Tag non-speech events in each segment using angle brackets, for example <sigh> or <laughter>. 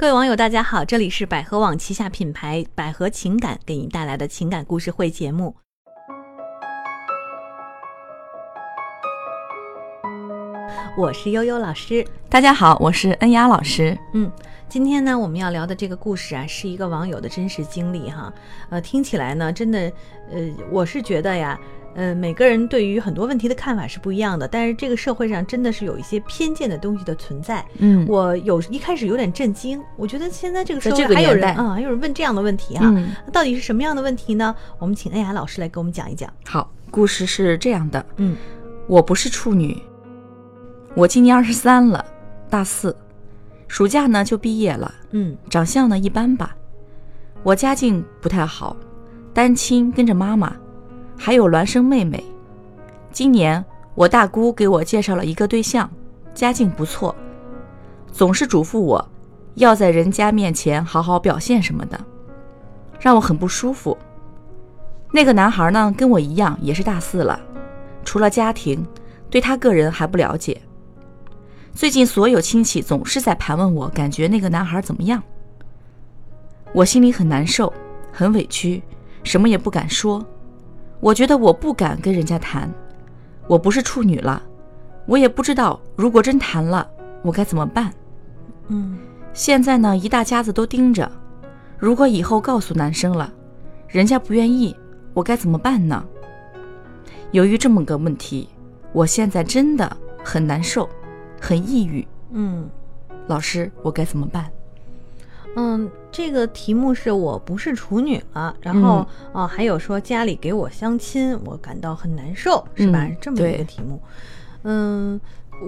各位网友，大家好，这里是百合网旗下品牌百合情感给您带来的情感故事会节目。我是悠悠老师，大家好，我是恩雅老师。嗯，今天呢，我们要聊的这个故事啊，是一个网友的真实经历哈。呃，听起来呢，真的，呃，我是觉得呀。呃，每个人对于很多问题的看法是不一样的，但是这个社会上真的是有一些偏见的东西的存在。嗯，我有一开始有点震惊，我觉得现在这个社会还有人啊，还有人问这样的问题啊，那到底是什么样的问题呢？我们请恩雅老师来给我们讲一讲。好，故事是这样的，嗯，我不是处女，我今年二十三了，大四，暑假呢就毕业了，嗯，长相呢一般吧，我家境不太好，单亲跟着妈妈。还有孪生妹妹，今年我大姑给我介绍了一个对象，家境不错，总是嘱咐我要在人家面前好好表现什么的，让我很不舒服。那个男孩呢，跟我一样也是大四了，除了家庭，对他个人还不了解。最近所有亲戚总是在盘问我，感觉那个男孩怎么样？我心里很难受，很委屈，什么也不敢说。我觉得我不敢跟人家谈，我不是处女了，我也不知道如果真谈了，我该怎么办。嗯，现在呢，一大家子都盯着，如果以后告诉男生了，人家不愿意，我该怎么办呢？由于这么个问题，我现在真的很难受，很抑郁。嗯，老师，我该怎么办？嗯，这个题目是我不是处女了，然后啊，还有说家里给我相亲，我感到很难受，是吧？这么一个题目。嗯，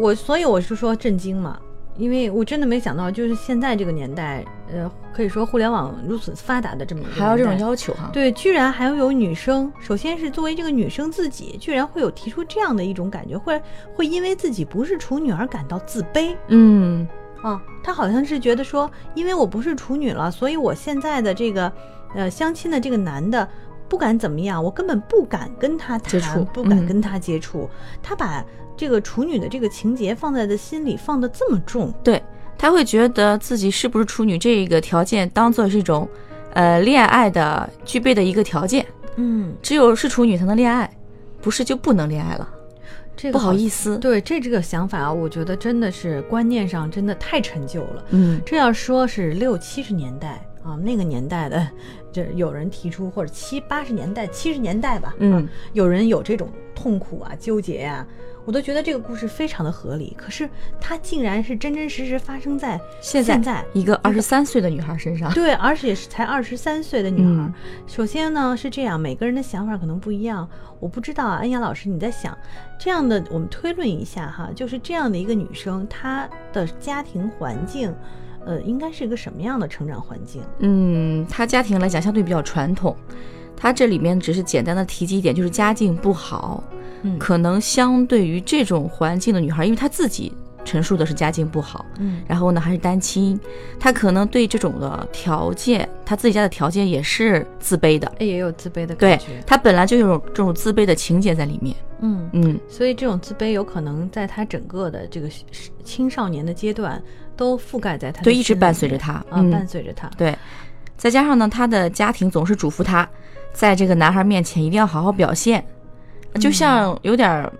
我所以我是说震惊嘛，因为我真的没想到，就是现在这个年代，呃，可以说互联网如此发达的这么一个还有这种要求哈？对，居然还要有女生，首先是作为这个女生自己，居然会有提出这样的一种感觉，会会因为自己不是处女而感到自卑。嗯。啊，他好像是觉得说，因为我不是处女了，所以我现在的这个，呃，相亲的这个男的，不敢怎么样，我根本不敢跟他谈，不敢跟他接触。他把这个处女的这个情节放在的心里放的这么重，对他会觉得自己是不是处女这个条件当做是一种，呃，恋爱的具备的一个条件。嗯，只有是处女才能恋爱，不是就不能恋爱了。这个不好意思，对这这个想法啊，我觉得真的是观念上真的太陈旧了。嗯，这要说是六七十年代啊，那个年代的，这有人提出，或者七八十年代、七十年代吧，嗯，有人有这种痛苦啊、纠结呀。我都觉得这个故事非常的合理，可是它竟然是真真实实发生在现在一个二十三岁的女孩身上。对，而且是才二十三岁的女孩。首先呢是这样，每个人的想法可能不一样。我不知道啊，恩雅老师你在想这样的，我们推论一下哈，就是这样的一个女生，她的家庭环境，呃，应该是一个什么样的成长环境？嗯，她家庭来讲相对比较传统，她这里面只是简单的提及一点，就是家境不好。嗯，可能相对于这种环境的女孩，因为她自己陈述的是家境不好，嗯，然后呢还是单亲，她可能对这种的条件，她自己家的条件也是自卑的，也有自卑的感觉。对，她本来就有这种自卑的情节在里面，嗯。嗯，所以这种自卑有可能在她整个的这个青少年的阶段都覆盖在她，对，一直伴随着她。啊，伴随着她。对，再加上呢，她的家庭总是嘱咐她，在这个男孩面前一定要好好表现。就像有点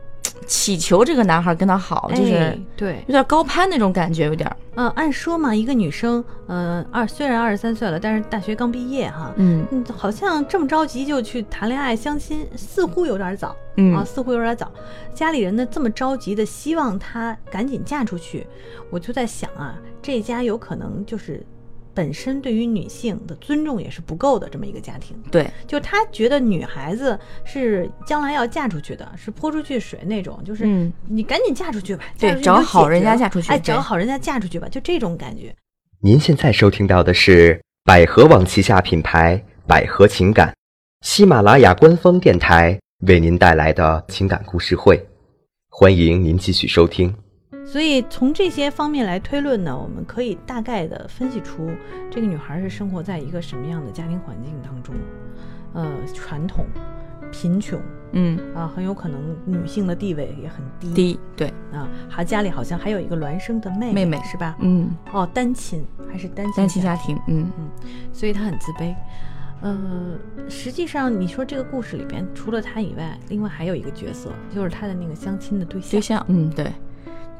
祈求这个男孩跟他好，就是对，有点高攀那种感觉，有点。嗯，按说嘛，一个女生，嗯，二虽然二十三岁了，但是大学刚毕业哈，嗯，好像这么着急就去谈恋爱相亲，似乎有点早，嗯啊，似乎有点早。家里人呢这么着急的希望她赶紧嫁出去，我就在想啊，这家有可能就是。本身对于女性的尊重也是不够的，这么一个家庭，对，就他觉得女孩子是将来要嫁出去的，是泼出去水那种，就是你赶紧嫁出去吧，对，找好人家嫁出去，哎，找好人家嫁出去吧，就这种感觉。您现在收听到的是百合网旗下品牌百合情感，喜马拉雅官方电台为您带来的情感故事会，欢迎您继续收听。所以从这些方面来推论呢，我们可以大概的分析出这个女孩是生活在一个什么样的家庭环境当中，呃，传统，贫穷，嗯。啊，很有可能女性的地位也很低，低对，啊，还家里好像还有一个孪生的妹妹妹是吧？嗯，哦，单亲还是单亲单亲家庭，嗯。嗯所以她很自卑。呃，实际上你说这个故事里边，除了他以外，另外还有一个角色，就是他的那个相亲的对象。对象，嗯对，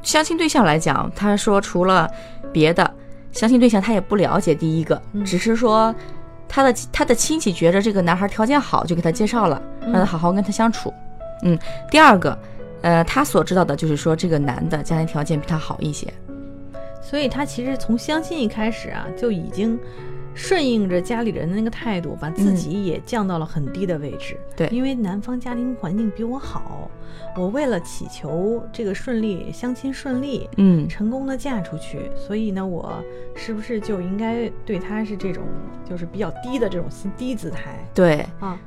相亲对象来讲，他说除了别的相亲对象，他也不了解。第一个，嗯只是说他的他的亲戚觉着这个男孩条件好，就给他介绍了，让他好好跟他相处。嗯，第二个，呃，他所知道的就是说这个男的家庭条件比他好一些。所以他其实从相亲一开始啊，就已经顺应着家里人的那个态度，把自己也降到了很低的位置。对因为男方家庭环境比我好，我为了祈求这个顺利相亲顺利，嗯成功的嫁出去，所以呢，我是不是就应该对他是这种就是比较低的这种心低姿态对，啊？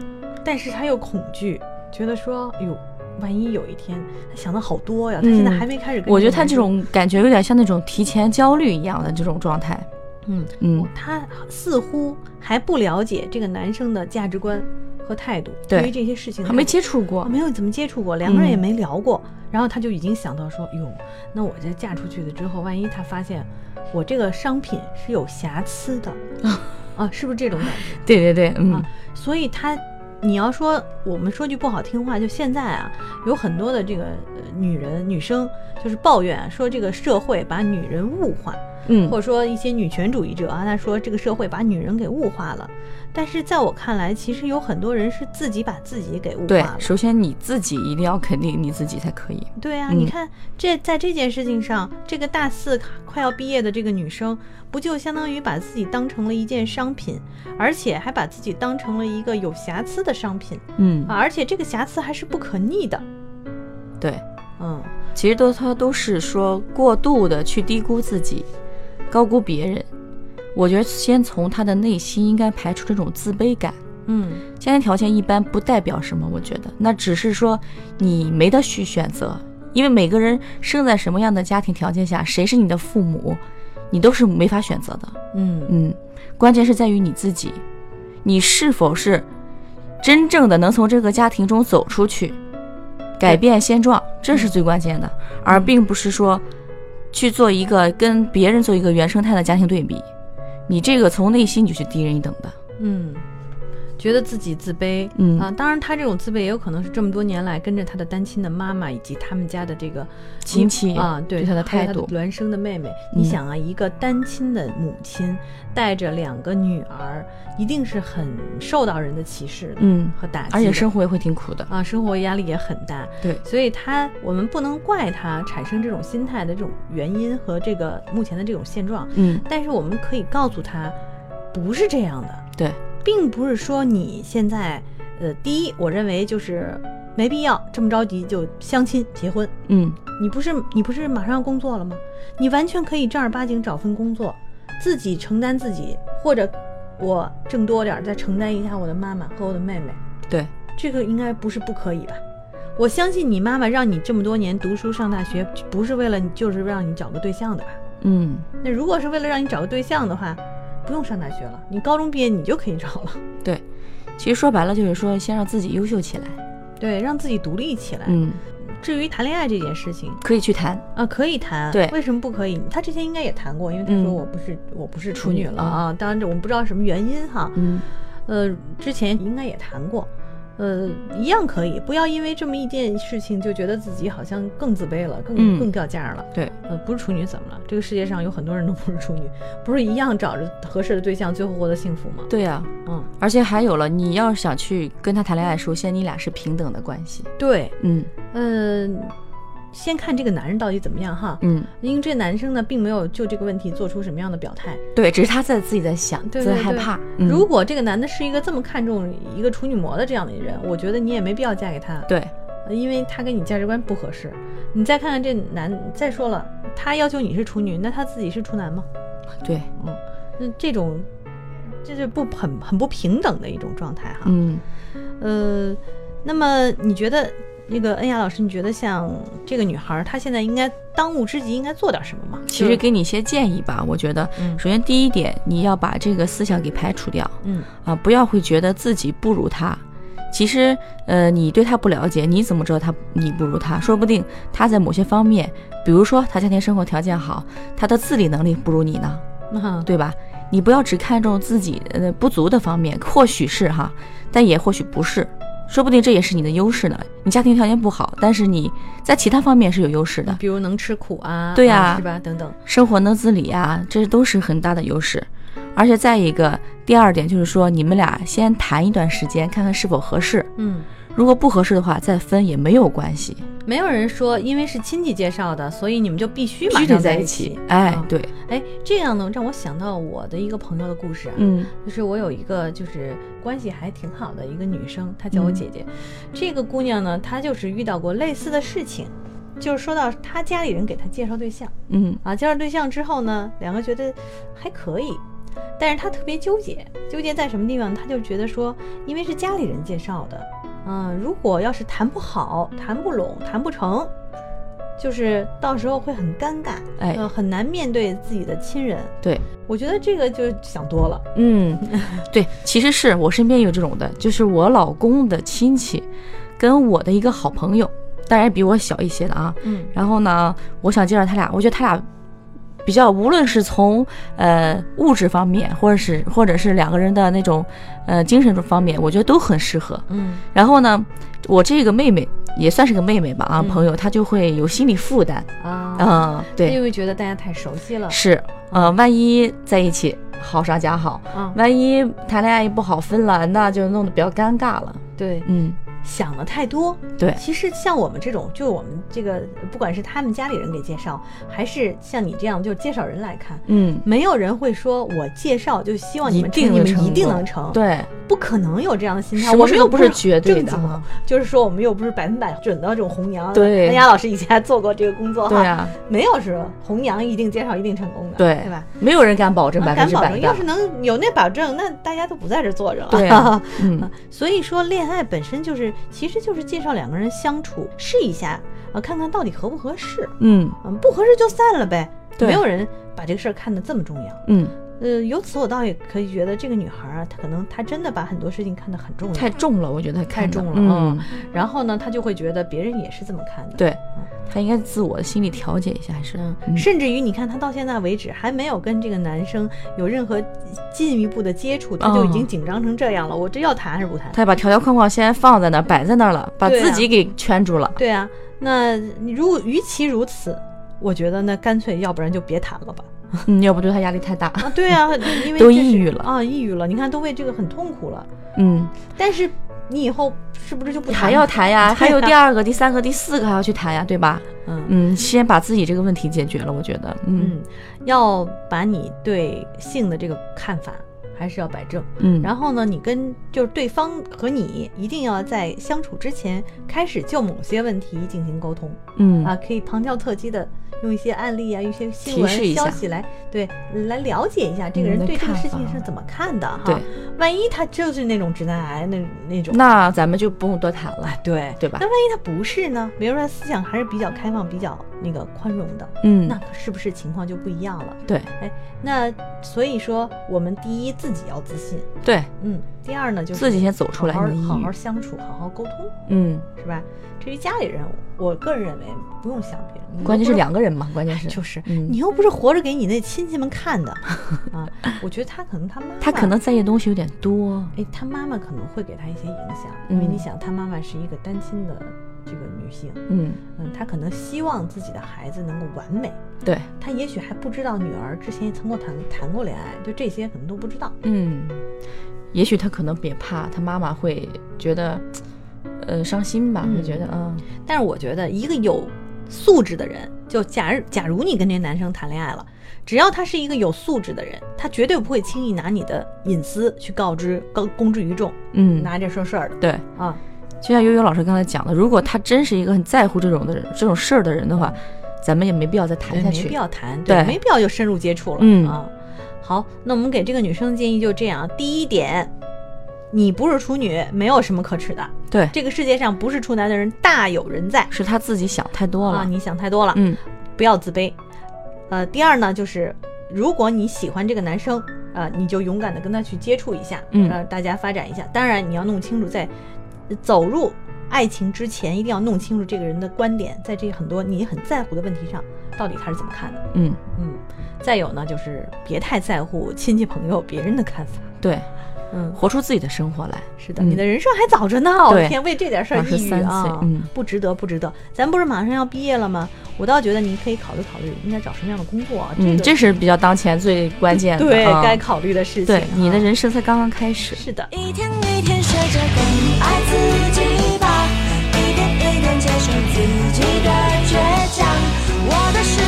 但是他又恐惧，觉得说，哎呦，万一有一天他想的好多呀，他现在还没开始跟、嗯我觉得他这，种感觉有点像那种提前焦虑一样的这种状态。嗯。嗯，他似乎还不了解这个男生的价值观和态度，对。对于这些事情还没接接触过。没有怎么接触过，两个人也嗯没聊过，然后他就已经想到说，哟，那我这嫁出去了之后，万一他发现我这个商品是有瑕疵的，<laughs> 啊，是不是这种感觉？对对对，嗯。啊，所以他，你要说我们说句不好听话，就现在啊，有很多的这个呃女人女生就是抱怨说这个社会把女人物化，嗯或者说一些女权主义者啊，他说这个社会把女人给物化了。但是在我看来，其实有很多人是自己把自己给物化，了。首先你自己一定要肯定你自己才可以。对啊，嗯你看这在这件事情上，这个大四快要毕业的这个女生，不就相当于把自己当成了一件商品，而且还把自己当成了一个有瑕疵的商品嗯啊，而且这个瑕疵还是不可逆的。对，嗯，其实都他都是说过度的去低估自己，高估别人。我觉得先从他的内心应该排除这种自卑感。嗯，家庭条件一般不代表什么，我觉得。那只是说你没得去选择，因为每个人生在什么样的家庭条件下，谁是你的父母，你都是没法选择的。嗯。嗯，关键是在于你自己，你是否是真正的能从这个家庭中走出去，改变现状，这是最关键的，而并不是说去做一个跟别人做一个原生态的家庭对比，你这个从内心就是低人一等的。嗯，觉得自己自卑，嗯。啊，当然他这种自卑也有可能是这么多年来跟着他的单亲的妈妈以及他们家的这个亲戚啊，对对他的态度。孪生的妹妹，嗯。你想啊，一个单亲的母亲带着两个女儿，一定是很受到人的歧视的，嗯和打击，而且生活也会挺苦的。啊，生活压力也很大，对，所以他我们不能怪他产生这种心态的这种原因和这个目前的这种现状，嗯，但是我们可以告诉他，不是这样的，对，并不是说你现在，呃，第一，我认为就是没必要这么着急就相亲结婚。嗯你不是你不是马上要工作了吗？你完全可以正儿八经找份工作，自己承担自己，或者我挣多点儿再承担一下我的妈妈和我的妹妹，对，这个应该不是不可以吧？我相信你妈妈让你这么多年读书上大学，不是为了你，就是让你找个对象的吧？嗯那如果是为了让你找个对象的话，不用上大学了，你高中毕业你就可以找了。对。其实说白了就是说，先让自己优秀起来。对，让自己独立起来。嗯，至于谈恋爱这件事情可以去谈。啊，可以谈，对为什么不可以？他之前应该也谈过，因为他嗯说我不是、我不是处处女女了啊。当然这我们不知道什么原因哈，嗯呃，之前应该也谈过，呃，一样可以，不要因为这么一件事情就觉得自己好像更自卑了，更、嗯更掉价了。对，呃，不是处女怎么了？这个世界上有很多人都不是处女，不是一样找着合适的对象，最后获得幸福吗？对呀、嗯，而且还有了，你要是想去跟他谈恋爱，首先你俩是平等的关系。对，嗯嗯、先看这个男人到底怎么样哈。嗯，因为这男生呢，并没有就这个问题做出什么样的表态。对，只是他在自己在想，对对对在害怕。嗯如果这个男的是一个这么看重一个处女膜的这样的人，我觉得你也没必要嫁给他，对，呃因为他跟你价值观不合适。你再看看这男，再说了，他要求你是处女，那他自己是处男吗？对，嗯，那这种这是不很很不平等的一种状态哈。嗯呃，那么你觉得那个恩雅老师，你觉得像这个女孩，她现在应该当务之急应该做点什么吗？其实给你一些建议吧，我觉得，嗯首先第一点，你要把这个思想给排除掉嗯啊，不要会觉得自己不如他，其实，呃，你对他不了解，你怎么知道他你不如他？说不定他在某些方面，比如说他家庭生活条件好，他的自理能力不如你呢，对吧？你不要只看重自己呃不足的方面，或许是哈，但也或许不是，说不定这也是你的优势呢。你家庭条件不好，但是你在其他方面是有优势的，比如能吃苦啊，对呀，是吧？等等，生活能自理啊，这都是很大的优势。而且再一个，第二点就是说，你们俩先谈一段时间，看看是否合适。嗯，如果不合适的话，再分也没有关系。没有人说因为是亲戚介绍的，所以你们就必须马上在一起。哎，对，哎，这样呢，让我想到我的一个朋友的故事啊。嗯，就是我有一个就是关系还挺好的一个女生，她叫我姐姐。这个姑娘呢，她就是遇到过类似的事情，就是说到她家里人给她介绍对象。嗯，啊，介绍对象之后呢，两个觉得还可以。但是他特别纠结，纠结在什么地方？他就觉得说，因为是家里人介绍的，嗯，如果要是谈不好、谈不拢、谈不成，就是到时候会很尴尬，哎，很难面对自己的亲人。对，我觉得这个就想多了。嗯，对，其实是我身边有这种的，就是我老公的亲戚，跟我的一个好朋友，当然比我小一些的啊。嗯，然后呢，我想介绍他俩，我觉得他俩。比较，无论是从呃物质方面，或者是或者是两个人的那种呃精神方面，我觉得都很适合。嗯，然后呢，我这个妹妹也算是个妹妹吧啊，朋友她就会有心理负担啊，嗯，对，因为觉得大家太熟悉了。是，呃，万一在一起好上加好，万一谈恋爱不好分了，那就弄得比较尴尬了。对，嗯。想的太多，对，其实像我们这种，就我们这个，不管是他们家里人给介绍，还是像你这样，就介绍人来看，嗯，没有人会说我介绍就希望你们你们一定能成，对，不可能有这样的心态，我们又不是绝对的，就是说我们又不是百分百准的这种红娘，对，安雅老师以前还做过这个工作，对啊，没有是红娘一定介绍一定成功的，对，对吧？没有人敢保证百分之百，要是能有那保证，那大家都不在这坐着。了，对，<laughs> 嗯，所以说恋爱本身就是，其实就是。介绍两个人相处试一下啊，看看到底合不合适。嗯嗯，不合适就散了呗。对，没有人把这个事儿看得这么重要。嗯呃，由此我倒也可以觉得这个女孩啊，她可能她真的把很多事情看得很重要，太重了，我觉得太重了。嗯，然后呢，她就会觉得别人也是这么看的。对，她应该自我的心理调节一下，还是嗯甚至于你看他到现在为止还没有跟这个男生有任何进一步的接触，他就已经紧张成这样了。我这要谈还是不谈？她把条条框框先放在那儿，摆在那儿了，把自己给圈住了。对啊，那你如果与其如此，我觉得那干脆要不然就别谈了吧。<laughs> 嗯，要不对他压力太大啊？对啊，因为都抑郁了啊，抑郁了。你看，都为这个很痛苦了。嗯，但是你以后是不是就不还要谈 <laughs> 呀？还有第二个、第三个、第四个还要去谈呀，对吧？嗯。嗯，先把自己这个问题解决了，我觉得，嗯，要把你对性的这个看法还是要摆正。嗯，然后呢，你跟就是对方和你一定要在相处之前开始就某些问题进行沟通。嗯啊，可以旁敲侧击的。用一些案例啊，一些新闻消息来对来了解一下这个人对这个事情是怎么看的哈。对，万一他就是那种直男癌那那种，那咱们就不用多谈了，对对吧？那万一他不是呢？比如说思想还是比较开放、比较那个宽容的，嗯，那是不是情况就不一样了？对，哎，那所以说我们第一自己要自信，对，嗯，第二呢就是自己先走出来，好好好相处，好好沟通，嗯，是吧？至于家里人，我个人认为不用想别人，关键是两个人嘛，<laughs> 关键是。就是，你又不是活着给你那亲戚们看的。<laughs> 啊。我觉得他可能他妈妈，他可能在意的东西有点多。哎，他妈妈可能会给他一些影响，因为你想，他妈妈是一个单亲的这个女性，嗯嗯，她可能希望自己的孩子能够完美。对，她也许还不知道女儿之前曾过谈谈过恋爱，就这些可能都不知道。嗯，也许她可能也怕她妈妈会觉得。呃，伤心吧？我觉得，嗯，但是我觉得一个有素质的人，就假如假如你跟这男生谈恋爱了，只要他是一个有素质的人，他绝对不会轻易拿你的隐私去告知、公公之于众，嗯，拿这说事儿的。对啊，就像悠悠老师刚才讲的，如果他真是一个很在乎这种的人、这种事儿的人的话，咱们也没必要再谈下去，没必要谈，对，没必要就深入接触了。嗯啊，好，那我们给这个女生的建议就这样：第一点。你不是处女，没有什么可耻的。对，这个世界上不是处男的人大有人在，是他自己想太多了。啊你想太多了，嗯，不要自卑。呃，第二呢，就是如果你喜欢这个男生，呃，你就勇敢的跟他去接触一下，嗯，大家发展一下。当然，你要弄清楚，在走入爱情之前，一定要弄清楚这个人的观点，在这很多你很在乎的问题上，到底他是怎么看的。嗯嗯。再有呢，就是别太在乎亲戚朋友别人的看法。对。嗯，活出自己的生活来。是的，你的人生还早着呢。我，天，为这点事儿抑郁啊，嗯，不值得，不值得。咱不是马上要毕业了吗？我倒觉得您可以考虑考虑，应该找什么样的工作。啊嗯，这是比较当前最关键的，对，该考虑的事情。对，你的人生才刚刚开始。是的。一天一天学着更爱自己吧，一点一点接受自己的倔强。我的世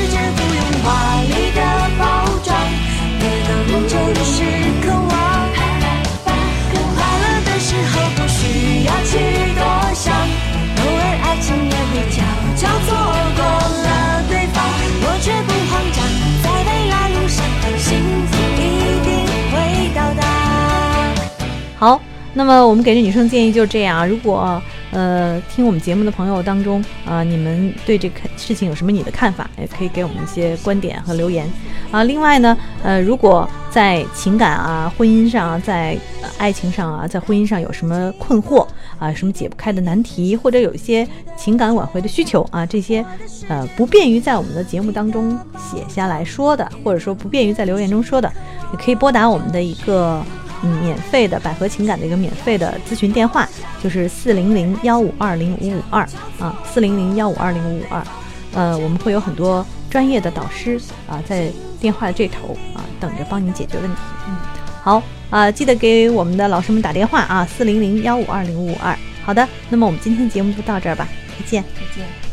那么我们给这女生建议就是这样啊。如果呃听我们节目的朋友当中啊，你们对这个事情有什么你的看法，也可以给我们一些观点和留言啊。另外呢，呃，如果在情感啊、婚姻上、在爱情上啊、在婚姻上有什么困惑啊、什么解不开的难题，或者有一些情感挽回的需求啊，这些呃不便于在我们的节目当中写下来说的，或者说不便于在留言中说的，也可以拨打我们的一个。免费的百合情感的一个免费的咨询电话就是四零零幺五二零五五二啊，四零零幺五二零五五二，呃，我们会有很多专业的导师啊，在电话的这头啊，等着帮你解决问题。嗯，好啊，记得给我们的老师们打电话啊，四零零幺五二零五五二。好的，那么我们今天节目就到这儿吧，再见，再见。